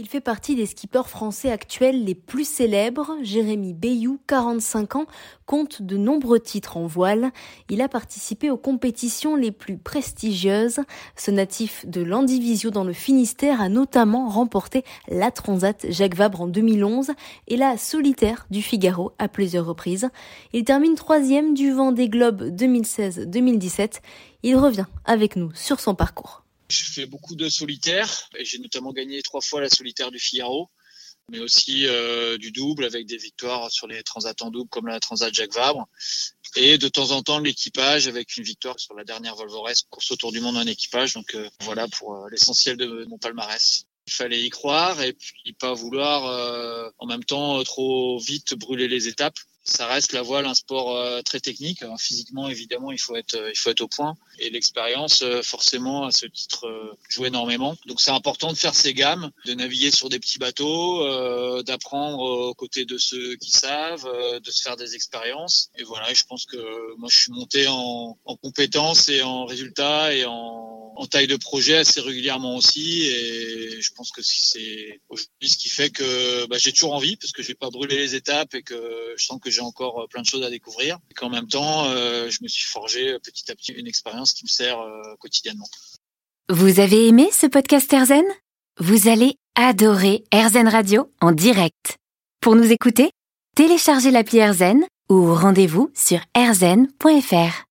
Il fait partie des skippers français actuels les plus célèbres. Jérémy Bayou, 45 ans, compte de nombreux titres en voile. Il a participé aux compétitions les plus prestigieuses. Ce natif de l'Andivisio dans le Finistère a notamment remporté la Transat Jacques Vabre en 2011 et la Solitaire du Figaro à plusieurs reprises. Il termine troisième du Vendée Globe 2016-2017. Il revient avec nous sur son parcours. Je fais beaucoup de solitaires et j'ai notamment gagné trois fois la solitaire du Figaro, mais aussi euh, du double avec des victoires sur les transats en double comme la Transat Jacques Vabre et de temps en temps l'équipage avec une victoire sur la dernière Volvo Race, course autour du monde en équipage. Donc euh, voilà pour euh, l'essentiel de mon palmarès. Il fallait y croire et puis pas vouloir en même temps trop vite brûler les étapes ça reste la voile un sport euh, très technique. physiquement, évidemment, il faut être, euh, il faut être au point. Et l'expérience, euh, forcément, à ce titre, joue énormément. Donc, c'est important de faire ces gammes, de naviguer sur des petits bateaux, d'apprendre aux côtés de ceux qui savent, de se faire des expériences. Et voilà, je pense que moi, je suis monté en, en compétences et en résultats et en en taille de projet assez régulièrement aussi. Et je pense que c'est aujourd'hui ce qui fait que bah, j'ai toujours envie parce que je vais pas brûler les étapes et que je sens que j'ai encore euh, plein de choses à découvrir. Et qu'en même temps, euh, je me suis forgé euh, petit à petit une expérience qui me sert quotidiennement. Vous avez aimé ce podcast Erzen? Vous allez adorer Erzen Radio en direct. Pour nous écouter, téléchargez l'appli Erzen ou rendez-vous sur erzen.fr.